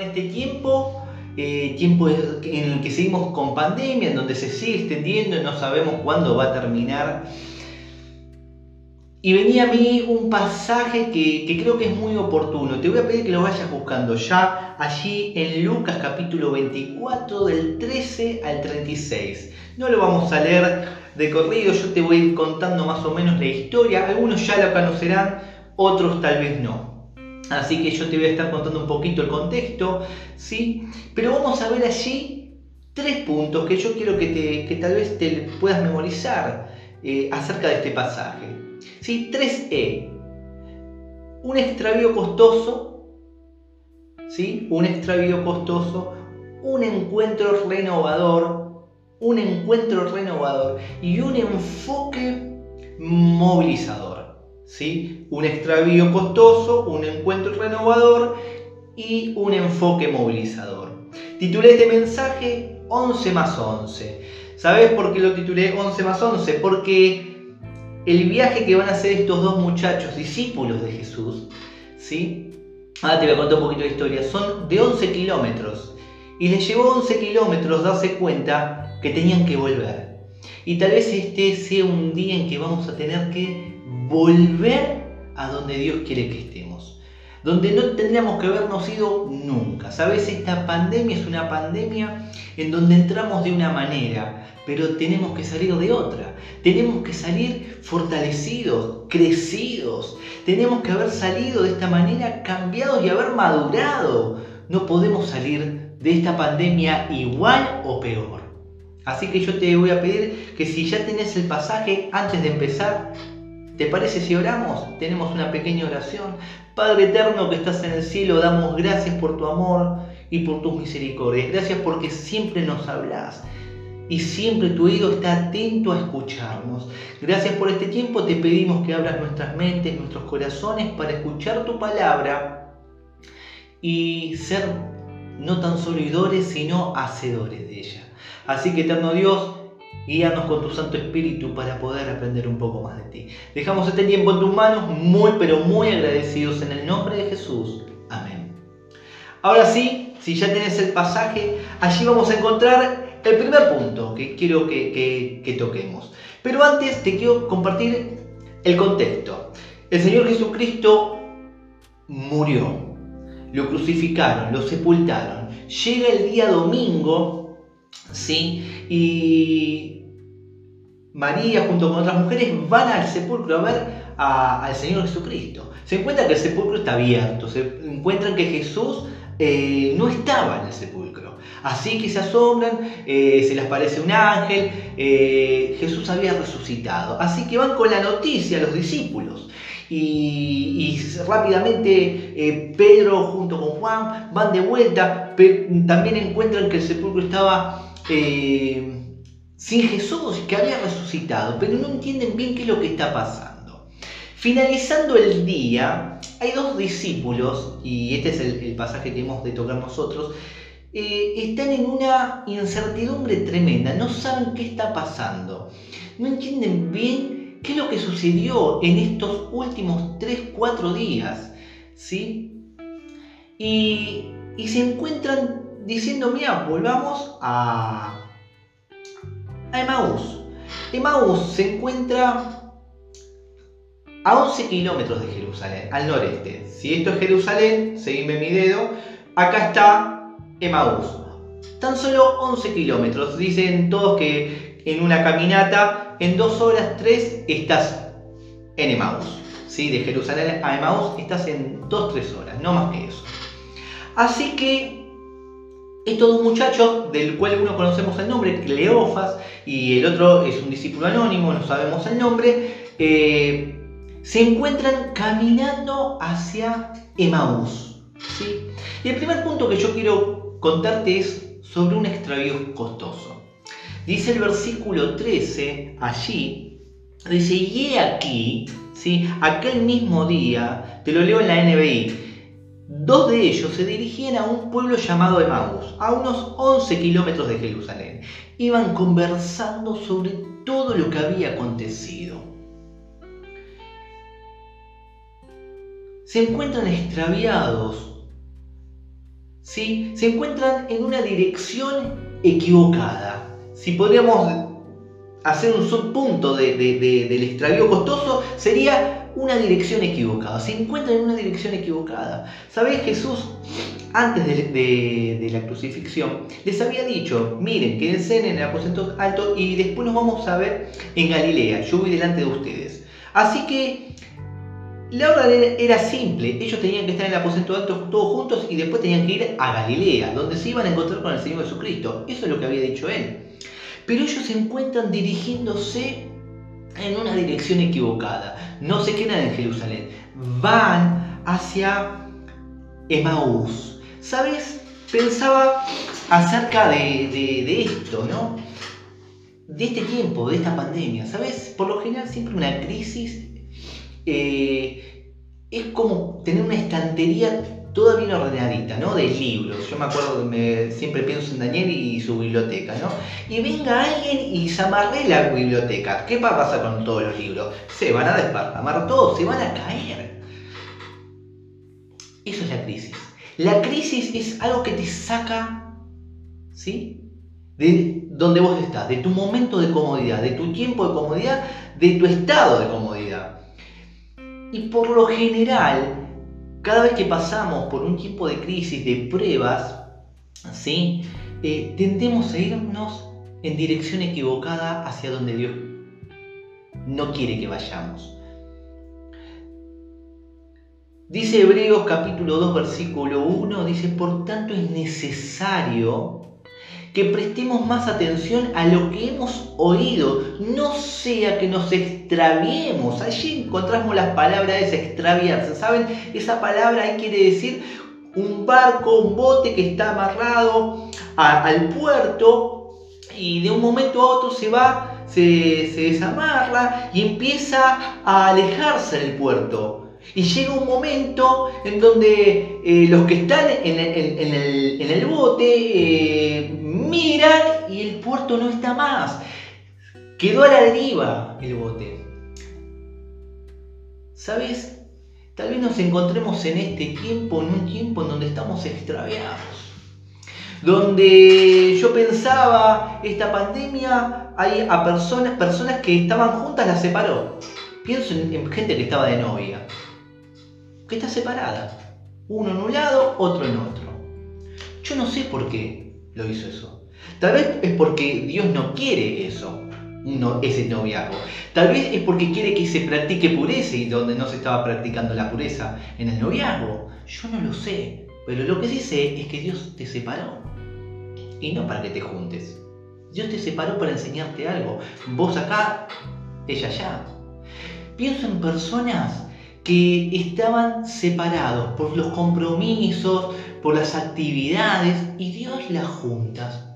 en este tiempo, eh, tiempo en el que seguimos con pandemia, en donde se sigue extendiendo y no sabemos cuándo va a terminar. Y venía a mí un pasaje que, que, creo que es muy oportuno. Te voy a pedir que lo vayas buscando ya allí en Lucas capítulo 24 del 13 al 36. No lo vamos a leer de corrido, yo te voy a ir contando más o menos la historia. Algunos ya la conocerán, otros tal vez no. Así que yo te voy a estar contando un poquito el contexto, ¿sí? Pero vamos a ver allí tres puntos que yo quiero que, te, que tal vez te puedas memorizar eh, acerca de este pasaje. ¿Sí? 3E. Un extravío costoso. ¿sí? Un extravío costoso. Un encuentro renovador. Un encuentro renovador. Y un enfoque movilizador. ¿Sí? Un extravío costoso. Un encuentro renovador. Y un enfoque movilizador. Titulé este mensaje 11 más 11. ¿Sabes por qué lo titulé 11 más 11? Porque el viaje que van a hacer estos dos muchachos, discípulos de Jesús, ¿sí? Ahora te voy a contar un poquito de historia. Son de 11 kilómetros. Y les llevó 11 kilómetros darse cuenta que tenían que volver. Y tal vez este sea un día en que vamos a tener que volver a donde Dios quiere que estemos. Donde no tendríamos que habernos ido nunca. Sabes, esta pandemia es una pandemia en donde entramos de una manera, pero tenemos que salir de otra. Tenemos que salir fortalecidos, crecidos. Tenemos que haber salido de esta manera cambiados y haber madurado. No podemos salir de esta pandemia igual o peor. Así que yo te voy a pedir que si ya tenés el pasaje antes de empezar, ¿te parece si oramos? Tenemos una pequeña oración. Padre eterno que estás en el cielo, damos gracias por tu amor y por tus misericordias. Gracias porque siempre nos hablas y siempre tu oído está atento a escucharnos. Gracias por este tiempo, te pedimos que abras nuestras mentes, nuestros corazones para escuchar tu palabra y ser no tan solo oidores, sino hacedores de ella. Así que, eterno Dios, guíanos con tu Santo Espíritu para poder aprender un poco más de ti. Dejamos este tiempo en tus manos, muy pero muy agradecidos en el nombre de Jesús. Amén. Ahora sí, si ya tenés el pasaje, allí vamos a encontrar el primer punto que quiero que, toquemos. Pero antes te quiero compartir el contexto. El Señor Jesucristo murió, lo crucificaron, lo sepultaron. Llega el día domingo, ¿sí? Y María junto con otras mujeres van al sepulcro a ver al Señor Jesucristo. Se encuentra que el sepulcro está abierto, se encuentran que Jesús eh, no estaba en el sepulcro. Así que se asombran, eh, se les parece un ángel, eh, Jesús había resucitado. Así que van con la noticia a los discípulos. Y, rápidamente eh, Pedro junto con Juan van de vuelta, también encuentran que el sepulcro estaba sin Jesús, que había resucitado, pero no entienden bien qué es lo que está pasando. Finalizando el día, hay dos discípulos, y este es el pasaje que hemos de tocar nosotros, eh, están en una incertidumbre tremenda, no saben qué está pasando, no entienden bien qué es lo que sucedió en estos últimos 3-4 días, ¿sí? Y, se encuentran diciendo, mira, volvamos a, a Emaús. Emaús se encuentra a 11 kilómetros de Jerusalén, al noreste. Si esto es Jerusalén, seguime mi dedo, acá está Emaús. Tan solo 11 kilómetros. Dicen todos que en una caminata, en dos horas, tres, estás en Emaús. ¿Sí? De Jerusalén a Emaús estás en 2-3 horas, no más que eso. Así que estos dos muchachos, del cual uno conocemos el nombre, Cleofas, y el otro es un discípulo anónimo, no sabemos el nombre, eh, se encuentran caminando hacia Emaús. ¿sí? Y el primer punto que yo quiero contarte es sobre un extravío costoso. Dice el versículo 13 allí, dice, y aquí, ¿sí? aquel mismo día, te lo leo en la NBI, dos de ellos se dirigían a un pueblo llamado Emaús, a unos 11 kilómetros de Jerusalén. Iban conversando sobre todo lo que había acontecido. Se encuentran extraviados ¿sí? se encuentran en una dirección equivocada. Si podríamos hacer un subpunto del extravío costoso, sería una dirección equivocada. Se encuentran en una dirección equivocada. ¿Sabéis? Jesús, antes de, la crucifixión, les había dicho, miren, quédense en el aposento alto y después nos vamos a ver en Galilea. Yo voy delante de ustedes. Así que la orden era simple, ellos tenían que estar en el aposento alto todos juntos y después tenían que ir a Galilea, donde se iban a encontrar con el Señor Jesucristo. Eso es lo que había dicho él. Pero ellos se encuentran dirigiéndose en una dirección equivocada. No se quedan en Jerusalén, van hacia Emaús. ¿Sabes? Pensaba acerca de, esto, ¿no? De este tiempo, de esta pandemia. ¿Sabes? Por lo general siempre una crisis eh, es como tener una estantería toda bien ordenadita, ¿no? De libros. Yo me acuerdo siempre pienso en Daniel y su biblioteca, ¿no? Y venga alguien y se amarre la biblioteca. ¿Qué va a pasar con todos los libros? Se van a desparramar todos, se van a caer. Eso es la crisis. La crisis es algo que te saca, ¿sí? De donde vos estás, de tu momento de comodidad, de tu tiempo de comodidad, de tu estado de comodidad. Y por lo general, cada vez que pasamos por un tipo de crisis, de pruebas, ¿sí? Eh, tendemos a irnos en dirección equivocada hacia donde Dios no quiere que vayamos. Dice Hebreos capítulo 2 versículo 1, dice, por tanto es necesario que prestemos más atención a lo que hemos oído, no sea que nos extraviemos. Allí encontramos las palabras de extraviarse. ¿Saben? Esa palabra ahí quiere decir un barco, un bote que está amarrado al puerto y de un momento a otro se va, se, desamarra y empieza a alejarse del puerto. Y llega un momento en donde eh, los que están en el, bote eh, miran y el puerto no está más. Quedó a la deriva el bote. ¿Sabes? Tal vez nos encontremos en este tiempo, en un tiempo en donde estamos extraviados. Donde yo pensaba, esta pandemia, hay a personas, personas que estaban juntas las separó. Pienso en, en gente que estaba de novia, que está separada. Uno en un lado, otro en otro. Yo no sé por qué lo hizo eso. Tal vez es porque Dios no quiere eso, ese noviazgo. Tal vez es porque quiere que se practique pureza y donde no se estaba practicando la pureza en el noviazgo. Yo no lo sé, pero lo que sí sé es que Dios te separó. Y no para que te juntes. Dios te separó para enseñarte algo. Vos acá, ella allá. Pienso en personas que estaban separados por los compromisos, por las actividades, y Dios las juntas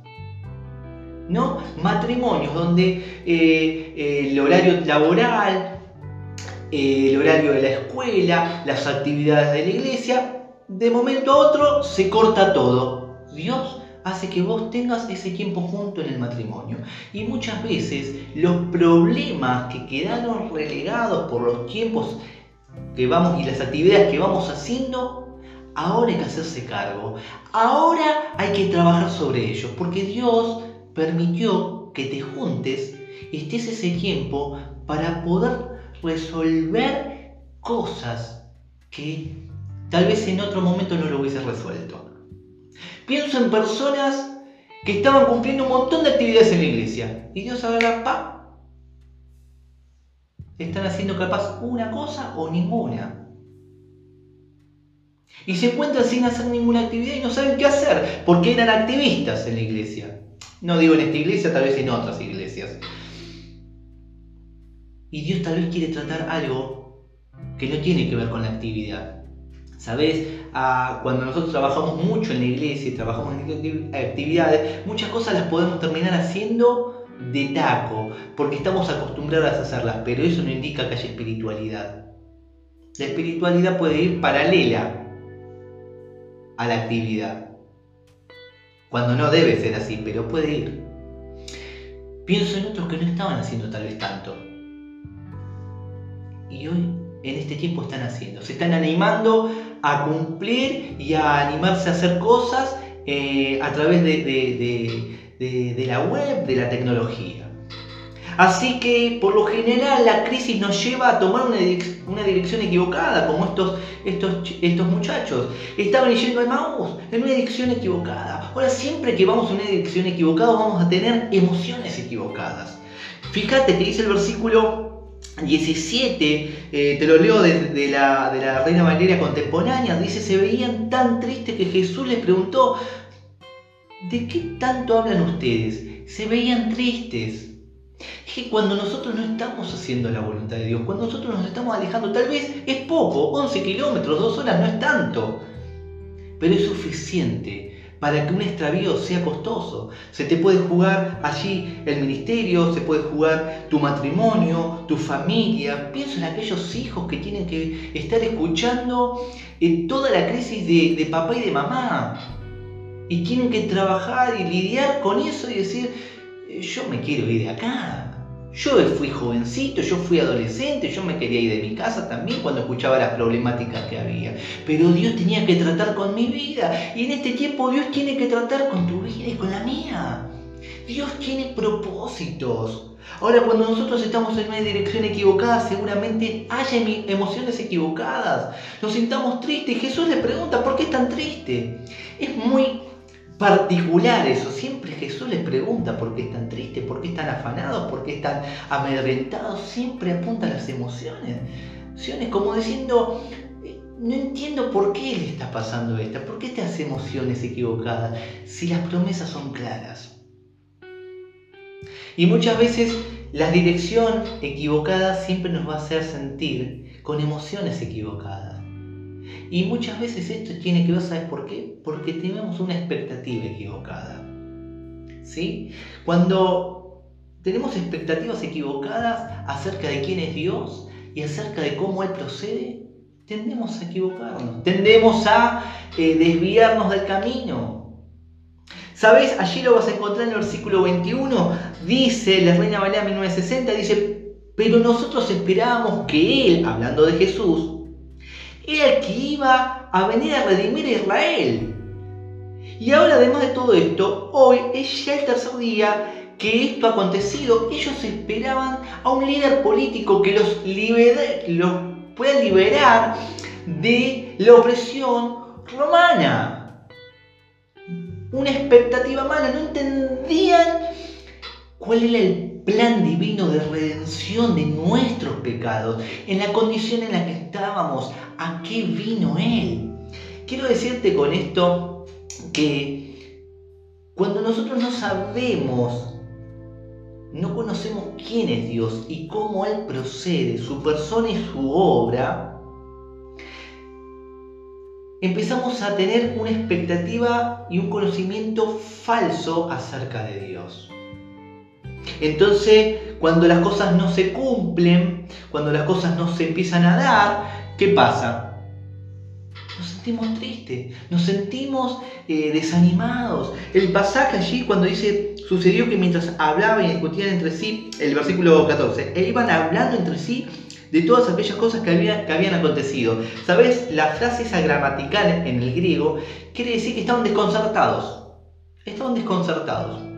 ¿no? Matrimonios donde eh, el horario laboral, eh, el horario de la escuela, las actividades de la iglesia, de momento a otro se corta todo. Dios hace que vos tengas ese tiempo junto en el matrimonio. Y muchas veces los problemas que quedaron relegados por los tiempos que vamos y las actividades que vamos haciendo, ahora hay que hacerse cargo. Ahora hay que trabajar sobre ellos, porque Dios permitió que te juntes estés ese tiempo para poder resolver cosas que tal vez en otro momento no lo hubiese resuelto. Pienso en personas que estaban cumpliendo un montón de actividades en la iglesia y Dios agarra, pa, están haciendo capaz una cosa o ninguna. Y se encuentran sin hacer ninguna actividad y no saben qué hacer porque eran activistas en la iglesia. No digo en esta iglesia, tal vez en otras iglesias. Y Dios tal vez quiere tratar algo que no tiene que ver con la actividad. ¿Sabes? Ah, cuando nosotros trabajamos mucho en la iglesia y trabajamos en actividades, muchas cosas las podemos terminar haciendo de taco, porque estamos acostumbrados a hacerlas, pero eso no indica que haya espiritualidad. La espiritualidad puede ir paralela a la actividad cuando no debe ser así, pero puede ir. Pienso en otros que no estaban haciendo tal vez tanto. Y hoy en este tiempo están haciendo. Se están animando a cumplir y a animarse a hacer cosas eh, a través de, la web, de la tecnología. Así que por lo general la crisis nos lleva a tomar una, dirección equivocada, como estos, estos, estos muchachos. Estaban yendo a Maús en una dirección equivocada. Ahora siempre que vamos en una dirección equivocada vamos a tener emociones equivocadas. Fíjate que dice el versículo 17, eh, te lo leo de, la, de la Reina Valeria contemporánea, dice, se veían tan tristes que Jesús les preguntó, ¿de qué tanto hablan ustedes? Se veían tristes. Es que cuando nosotros no estamos haciendo la voluntad de Dios, cuando nosotros nos estamos alejando, tal vez es poco, 11 kilómetros, 2 horas no es tanto, pero es suficiente para que un extravío sea costoso. Se te puede jugar allí el ministerio, se puede jugar tu matrimonio, tu familia. Pienso en aquellos hijos que tienen que estar escuchando eh, toda la crisis de, de papá y de mamá. Y tienen que trabajar y lidiar con eso y decir, eh, yo me quiero ir de acá. Yo fui jovencito, yo fui adolescente, yo me quería ir de mi casa también cuando escuchaba las problemáticas que había. Pero Dios tenía que tratar con mi vida. Y en este tiempo Dios tiene que tratar con tu vida y con la mía. Dios tiene propósitos. Ahora, cuando nosotros estamos en una dirección equivocada, seguramente haya emociones equivocadas. Nos sintamos tristes. Jesús le pregunta, ¿por qué es tan triste? Es muy particular eso. Siempre Jesús les pregunta por qué están tristes, por qué están afanados, por qué están amedrentados. Siempre apunta a las emociones. Emociones como diciendo, eh, no entiendo por qué le está pasando esto, por qué estas emociones equivocadas, si las promesas son claras. Y muchas veces la dirección equivocada siempre nos va a hacer sentir con emociones equivocadas. Y muchas veces esto tiene que ver, ¿sabes por qué? Porque tenemos una expectativa equivocada. ¿Sí? Cuando tenemos expectativas equivocadas acerca de quién es Dios y acerca de cómo Él procede, tendemos a equivocarnos, tendemos a eh, desviarnos del camino. ¿Sabes? Allí lo vas a encontrar en el versículo 21. Dice, la Reina Valera 1960, dice, pero nosotros esperábamos que Él, hablando de Jesús, era el que iba a venir a redimir a Israel. Y ahora, además de todo esto, hoy es ya el tercer día que esto ha acontecido. Ellos esperaban a un líder político que los, los pueda liberar de la opresión romana. Una expectativa mala, no entendían cuál era el plan divino de redención de nuestros pecados, en la condición en la que estábamos, a qué vino Él. Quiero decirte con esto que cuando nosotros no sabemos, no conocemos quién es Dios y cómo Él procede, su persona y su obra, empezamos a tener una expectativa y un conocimiento falso acerca de Dios. Entonces, cuando las cosas no se cumplen, cuando las cosas no se empiezan a dar, ¿qué pasa? Nos sentimos tristes, nos sentimos eh, desanimados. El pasaje allí cuando dice, sucedió que mientras hablaban y discutían entre sí, el versículo 14, e iban hablando entre sí de todas aquellas cosas que, que habían acontecido. ¿Sabes? La frase esa gramatical en el griego quiere decir que estaban desconcertados. Estaban desconcertados.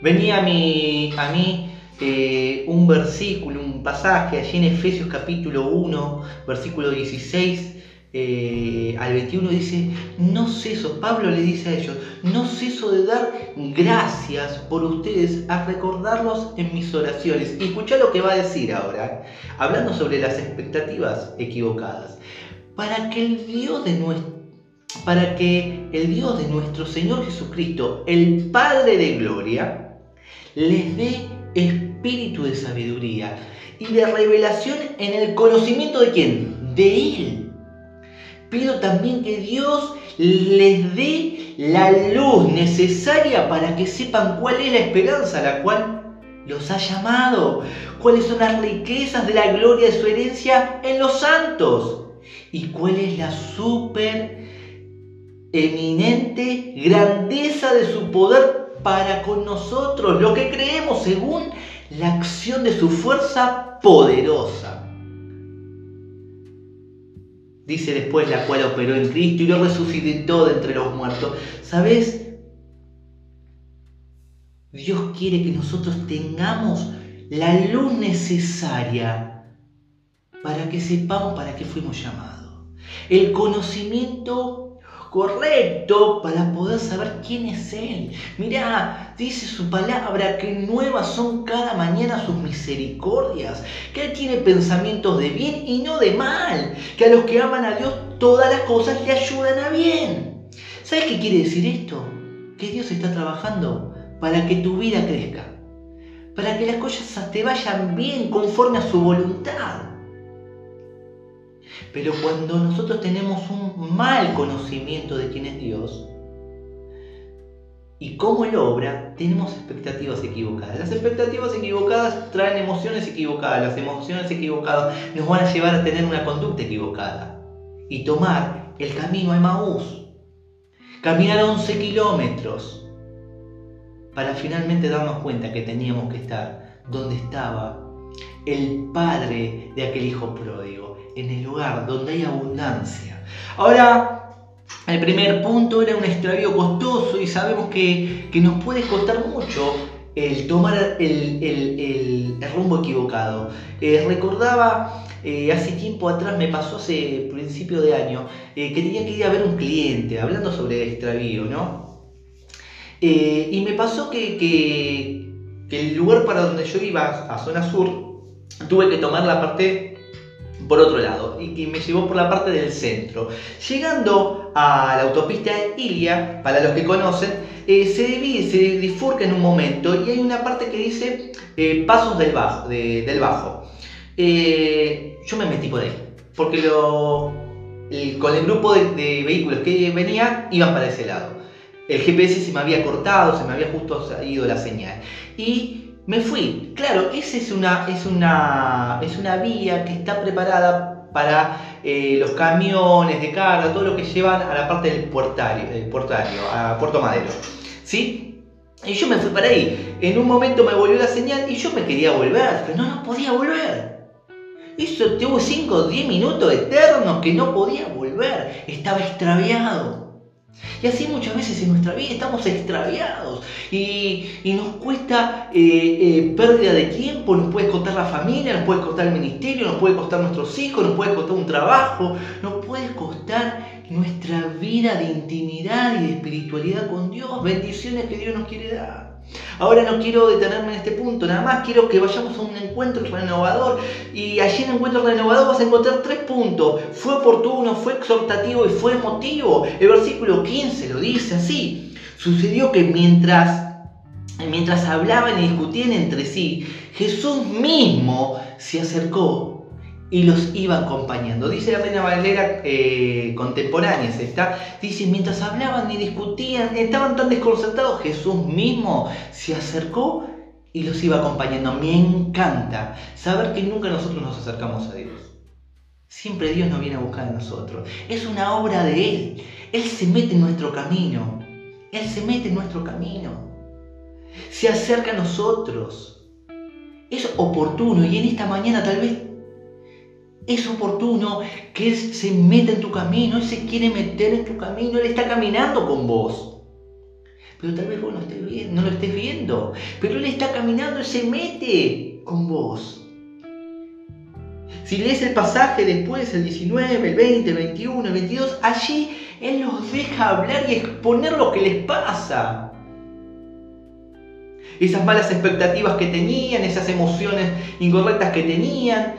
Venía a mí, a mí eh, un versículo, un pasaje allí en Efesios capítulo 1, versículo 16 eh, al 21 dice, no ceso, Pablo le dice a ellos, no ceso de dar gracias por ustedes a recordarlos en mis oraciones. Y escucha lo que va a decir ahora, hablando sobre las expectativas equivocadas. Para que el Dios de nuestro para que el Dios de nuestro Señor Jesucristo, el Padre de Gloria, les dé espíritu de sabiduría y de revelación en el conocimiento de quién? De Él. Pido también que Dios les dé la luz necesaria para que sepan cuál es la esperanza a la cual los ha llamado, cuáles son las riquezas de la gloria de su herencia en los santos y cuál es la super eminente grandeza de su poder para con nosotros lo que creemos según la acción de su fuerza poderosa. Dice después la cual operó en Cristo y lo resucitó de entre los muertos. ¿Sabes? Dios quiere que nosotros tengamos la luz necesaria para que sepamos para qué fuimos llamados. El conocimiento correcto para poder saber quién es Él. Mirá, dice su palabra que nuevas son cada mañana sus misericordias, que Él tiene pensamientos de bien y no de mal, que a los que aman a Dios todas las cosas le ayudan a bien. ¿Sabes qué quiere decir esto? Que Dios está trabajando para que tu vida crezca, para que las cosas te vayan bien conforme a su voluntad. Pero cuando nosotros tenemos un mal conocimiento de quién es Dios y cómo Él obra, tenemos expectativas equivocadas. Las expectativas equivocadas traen emociones equivocadas. Las emociones equivocadas nos van a llevar a tener una conducta equivocada y tomar el camino a Maús. Caminar 11 kilómetros para finalmente darnos cuenta que teníamos que estar donde estaba el padre de aquel hijo pródigo en el lugar donde hay abundancia. Ahora, el primer punto era un extravío costoso y sabemos que, nos puede costar mucho el tomar el, rumbo equivocado. Eh, recordaba, eh, hace tiempo atrás me pasó hace principio de año, eh, que tenía que ir a ver un cliente, hablando sobre extravío, ¿no? y me pasó que, que, el lugar para donde yo iba, a zona sur, tuve que tomar la parte por otro lado y que me llevó por la parte del centro. Llegando a la autopista Ilia, para los que conocen, eh, se divide, se difurca en un momento y hay una parte que dice eh, pasos del bajo. del bajo. Eh, yo me metí por ahí, porque lo, con el grupo de, de, vehículos que venía iban para ese lado. El GPS se me había cortado, se me había justo ido la señal. Y me fui. Claro, esa es una, es una, es una vía que está preparada para eh, los camiones de carga, todo lo que llevan a la parte del portario, portario a Puerto Madero. ¿Sí? Y yo me fui para ahí. En un momento me volvió la señal y yo me quería volver, pero no, no podía volver. Eso tuvo 5 o 10 minutos eternos que no podía volver. Estaba extraviado. Y así muchas veces en nuestra vida estamos extraviados. Y, nos cuesta eh, eh, pérdida de tiempo, nos puede costar la familia, nos puede costar el ministerio, nos puede costar nuestros hijos, nos puede costar un trabajo, nos puede costar nuestra vida de intimidad y de espiritualidad con Dios, bendiciones que Dios nos quiere dar. Ahora no quiero detenerme en este punto, nada más quiero que vayamos a un encuentro renovador y allí en el encuentro renovador vas a encontrar tres puntos. Fue oportuno, fue exhortativo y fue emotivo. El versículo 15 lo dice así. Sucedió que mientras, mientras hablaban y discutían entre sí, Jesús mismo se acercó y los iba acompañando. Dice la Reina Valera eh, contemporánea, ¿está? Dice, mientras hablaban y discutían, estaban tan desconcertados, Jesús mismo se acercó y los iba acompañando. Me encanta saber que nunca nosotros nos acercamos a Dios. Siempre Dios nos viene a buscar a nosotros. Es una obra de Él. Él se mete en nuestro camino. Él se mete en nuestro camino. Se acerca a nosotros. Es oportuno y en esta mañana tal vez es oportuno que Él se meta en tu camino, Él se quiere meter en tu camino, Él está caminando con vos. Pero tal vez vos no, lo estés viendo, pero Él está caminando, Él se mete con vos. Si lees el pasaje después, el 19, el 20, el 21, el 22, allí Él los deja hablar y exponer lo que les pasa. Esas malas expectativas que tenían, esas emociones incorrectas que tenían,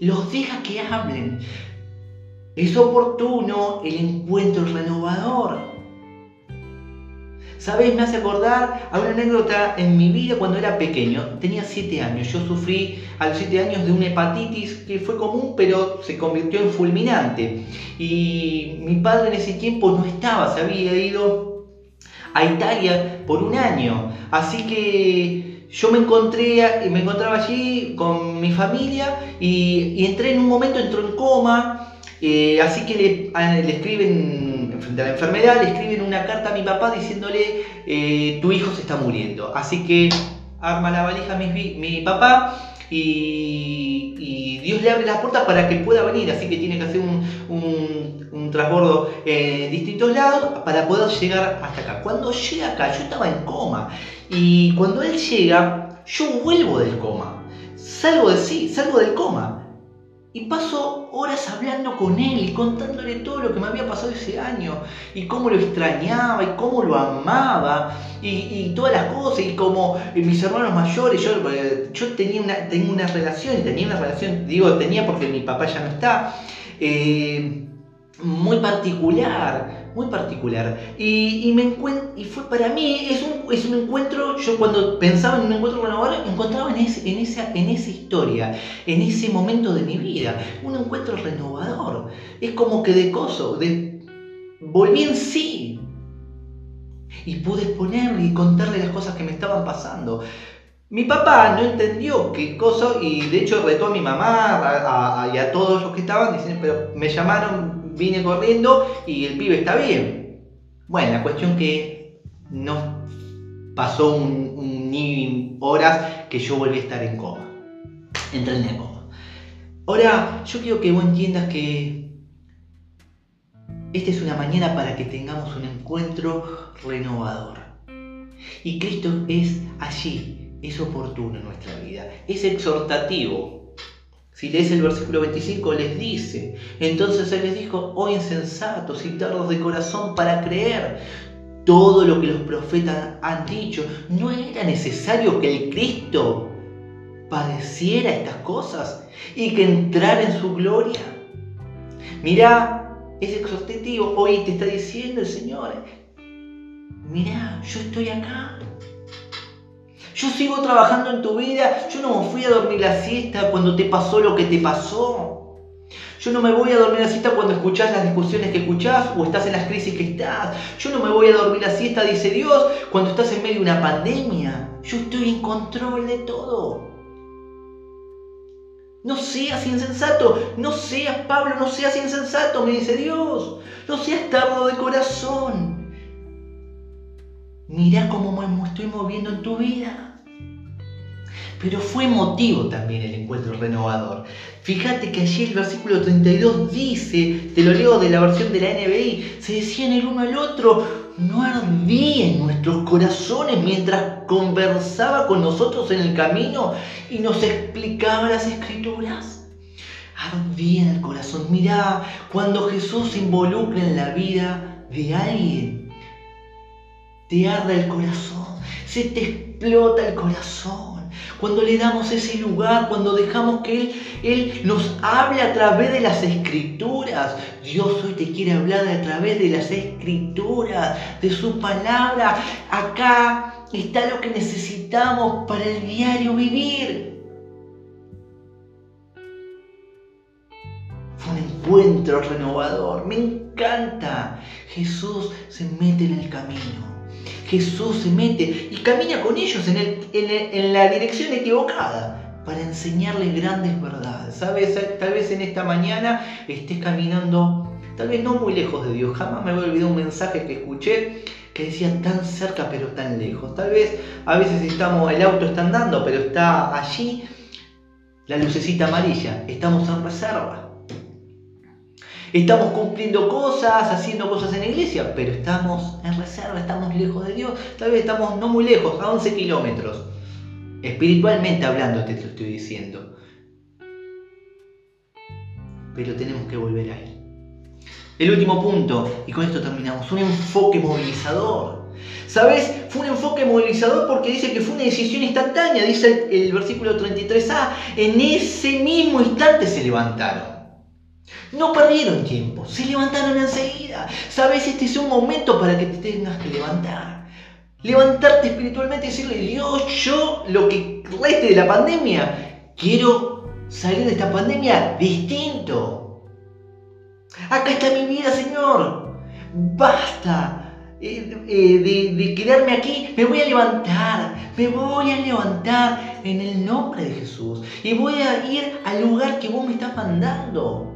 los deja que hablen. Es oportuno el encuentro renovador. ¿Sabes? Me hace acordar a una anécdota en mi vida cuando era pequeño. Tenía 7 años. Yo sufrí a los 7 años de una hepatitis que fue común pero se convirtió en fulminante. Y mi padre en ese tiempo no estaba, se había ido a Italia por un año. Así que yo me encontré, me encontraba allí con mi familia y, entré en un momento, entró en coma, eh, así que le, escriben frente a la enfermedad, le escriben una carta a mi papá diciéndole, eh, tu hijo se está muriendo. Así que arma la valija mi, mi papá y, Dios le abre las puertas para que pueda venir, así que tiene que hacer un, un, transbordo en distintos lados para poder llegar hasta acá. Cuando llega acá, yo estaba en coma y cuando él llega, yo vuelvo del coma, salgo de sí, salgo del coma y paso horas hablando con él y contándole todo lo que me había pasado ese año y cómo lo extrañaba y cómo lo amaba y, todas las cosas y como mis hermanos mayores, yo, eh, yo tenía una, tengo una relación, tenía una relación, digo tenía porque mi papá ya no está, eh, muy particular muy particular. Y, me y fue para mí, es un, es un encuentro, yo cuando pensaba en un encuentro renovador, encontraba en, ese, en, esa, en esa historia, en ese momento de mi vida, un encuentro renovador. Es como que de coso, de, volví en sí. Y pude exponerle y contarle las cosas que me estaban pasando. Mi papá no entendió qué cosa y de hecho retó a mi mamá y a todos los que estaban diciendo, pero me llamaron vine corriendo y el pibe está bien. Bueno, la cuestión que no pasó ni horas que yo volví a estar en coma. Entré en coma. Ahora, yo quiero que vos entiendas que esta es una mañana para que tengamos un encuentro renovador. Y Cristo es allí, es oportuno en nuestra vida, es exhortativo, si lees el versículo 25, les dice, entonces Él les dijo, oh insensatos y tardos de corazón para creer todo lo que los profetas han dicho. ¿No era necesario que el Cristo padeciera estas cosas y que entrara en su gloria? Mira, es exhortativo. Hoy te está diciendo el Señor, mira, yo estoy acá. Yo sigo trabajando en tu vida. Yo no me fui a dormir la siesta cuando te pasó lo que te pasó. Yo no me voy a dormir la siesta cuando escuchás las discusiones que escuchás o estás en las crisis que estás. Yo no me voy a dormir la siesta, dice Dios, cuando estás en medio de una pandemia. Yo estoy en control de todo. No seas insensato, no seas Pablo, no seas insensato, me dice Dios. No seas tardo de corazón. Mira cómo me estoy moviendo en tu vida pero fue motivo también el encuentro renovador. Fíjate que allí el versículo 32 dice, te lo leo de la versión de la NBI, se decían el uno al otro, no ardía en nuestros corazones mientras conversaba con nosotros en el camino y nos explicaba las escrituras. Ardía en el corazón. Mirá, cuando Jesús se involucra en la vida de alguien, te arde el corazón, se te explota el corazón cuando le damos ese lugar, cuando dejamos que Él, Él nos hable a través de las escrituras. Dios hoy te quiere hablar a través de las escrituras, de su palabra. Acá está lo que necesitamos para el diario vivir. Fue un encuentro renovador, me encanta. Jesús se mete en el camino. Jesús se mete y camina con ellos en, la dirección equivocada para enseñarles grandes verdades. ¿Sabes? Tal vez en esta mañana estés caminando, tal vez no muy lejos de Dios. Jamás me voy a olvidar un mensaje que escuché que decía tan cerca pero tan lejos. Tal vez a veces estamos, el auto está andando, pero está allí la lucecita amarilla. Estamos en reserva. Estamos cumpliendo cosas, haciendo cosas en la iglesia, pero estamos en reserva, estamos lejos de Dios. Tal vez estamos no muy lejos, a 11 kilómetros. Espiritualmente hablando te lo estoy diciendo. Pero tenemos que volver a Él. El último punto, y con esto terminamos, un enfoque movilizador. ¿Sabes? Fue un enfoque movilizador porque dice que fue una decisión instantánea, dice el, el versículo 33a. En ese mismo instante se levantaron. No perdieron tiempo, se levantaron enseguida. Sabes, este es un momento para que te tengas que levantar. Levantarte espiritualmente y decirle, Dios, yo lo que reste de la pandemia, quiero salir de esta pandemia distinto. Acá está mi vida, Señor. Basta eh, eh, de, de quedarme aquí. Me voy a levantar. Me voy a levantar en el nombre de Jesús. Y voy a ir al lugar que vos me estás mandando.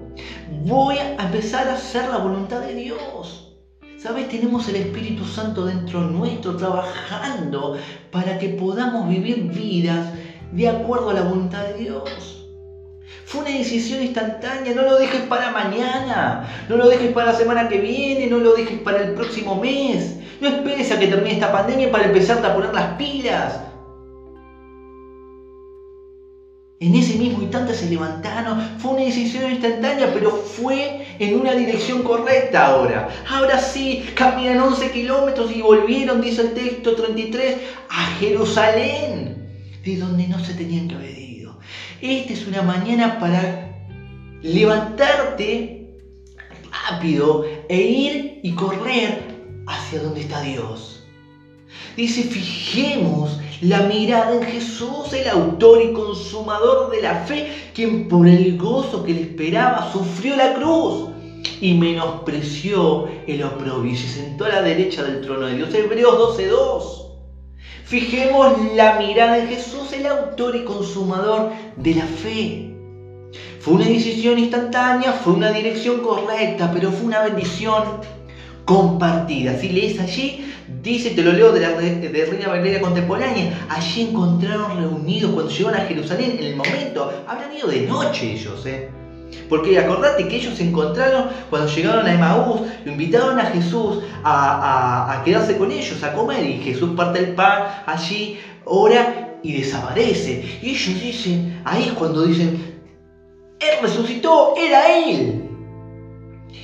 Voy a empezar a hacer la voluntad de Dios. ¿Sabes? Tenemos el Espíritu Santo dentro nuestro trabajando para que podamos vivir vidas de acuerdo a la voluntad de Dios. Fue una decisión instantánea, no lo dejes para mañana, no lo dejes para la semana que viene, no lo dejes para el próximo mes. No esperes a que termine esta pandemia para empezar a poner las pilas. En ese mismo instante se levantaron. Fue una decisión instantánea, pero fue en una dirección correcta ahora. Ahora sí, caminan 11 kilómetros y volvieron, dice el texto 33, a Jerusalén, de donde no se tenían que haber ido. Esta es una mañana para levantarte rápido e ir y correr hacia donde está Dios. Dice, fijemos la mirada en Jesús, el autor y consumador de la fe, quien por el gozo que le esperaba sufrió la cruz y menospreció el oprobio y se sentó a la derecha del trono de Dios. Hebreos 12.2. Fijemos la mirada en Jesús, el autor y consumador de la fe. Fue una decisión instantánea, fue una dirección correcta, pero fue una bendición compartida. Si lees allí, dice, te lo leo de la Reina Valeria contemporánea, allí encontraron reunidos cuando llegaron a Jerusalén, en el momento, habrán ido de noche ellos, ¿eh? Porque acordate que ellos se encontraron cuando llegaron a Emaús, lo invitaron a Jesús a, a, quedarse con ellos, a comer, y Jesús parte el pan allí, ora y desaparece. Y ellos dicen, ahí es cuando dicen, Él resucitó, era Él.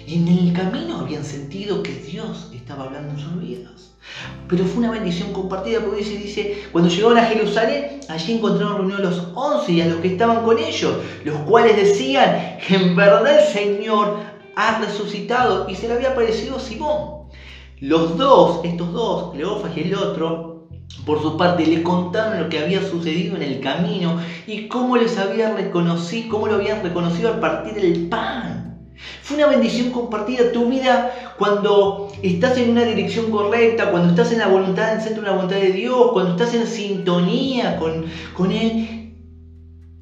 Y en el camino habían sentido que Dios estaba hablando en sus vidas. Pero fue una bendición compartida porque dice, dice, cuando llegaron a Jerusalén, allí encontraron reunidos a los once y a los que estaban con ellos, los cuales decían en verdad el Señor ha resucitado y se le había aparecido a Simón. Los dos, estos dos, Cleofas y el otro, por su parte le contaron lo que había sucedido en el camino y cómo les había reconocido, cómo lo habían reconocido al partir del pan. Fue una bendición compartida. Tu vida cuando estás en una dirección correcta, cuando estás en la voluntad, en centro de la voluntad de Dios, cuando estás en sintonía con, con Él,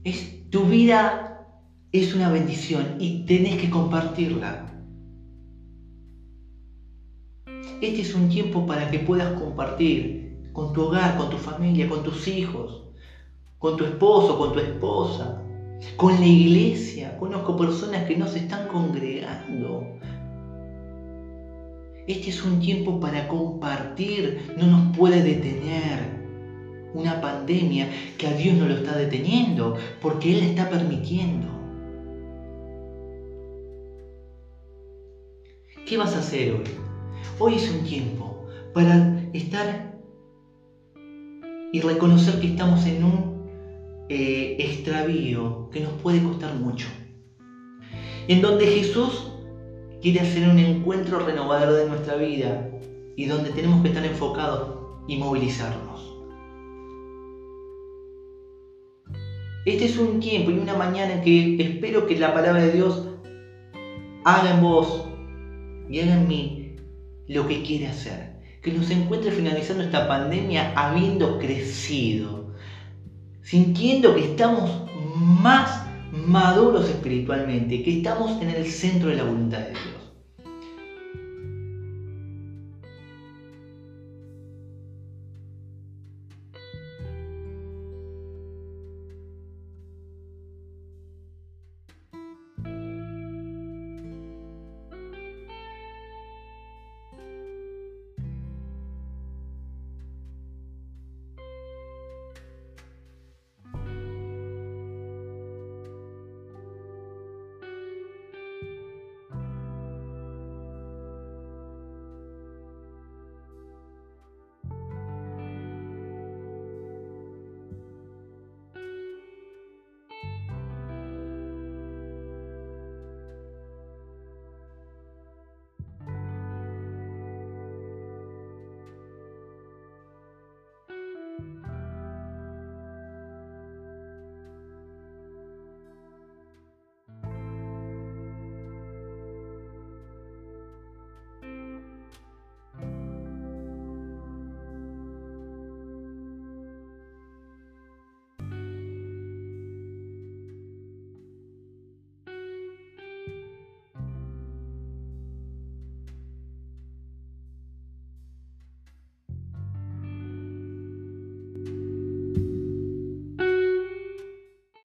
es, tu vida es una bendición y tenés que compartirla. Este es un tiempo para que puedas compartir con tu hogar, con tu familia, con tus hijos, con tu esposo, con tu esposa, con la iglesia. Conozco personas que no se están congregando. Este es un tiempo para compartir, no nos puede detener una pandemia que a Dios no lo está deteniendo, porque Él está permitiendo. ¿Qué vas a hacer hoy? Hoy es un tiempo para estar y reconocer que estamos en un eh, extravío que nos puede costar mucho. En donde Jesús quiere hacer un encuentro renovador de nuestra vida y donde tenemos que estar enfocados y movilizarnos. Este es un tiempo y una mañana en que espero que la palabra de Dios haga en vos y haga en mí lo que quiere hacer. Que nos encuentre finalizando esta pandemia habiendo crecido, sintiendo que estamos más maduros espiritualmente, que estamos en el centro de la voluntad de Dios.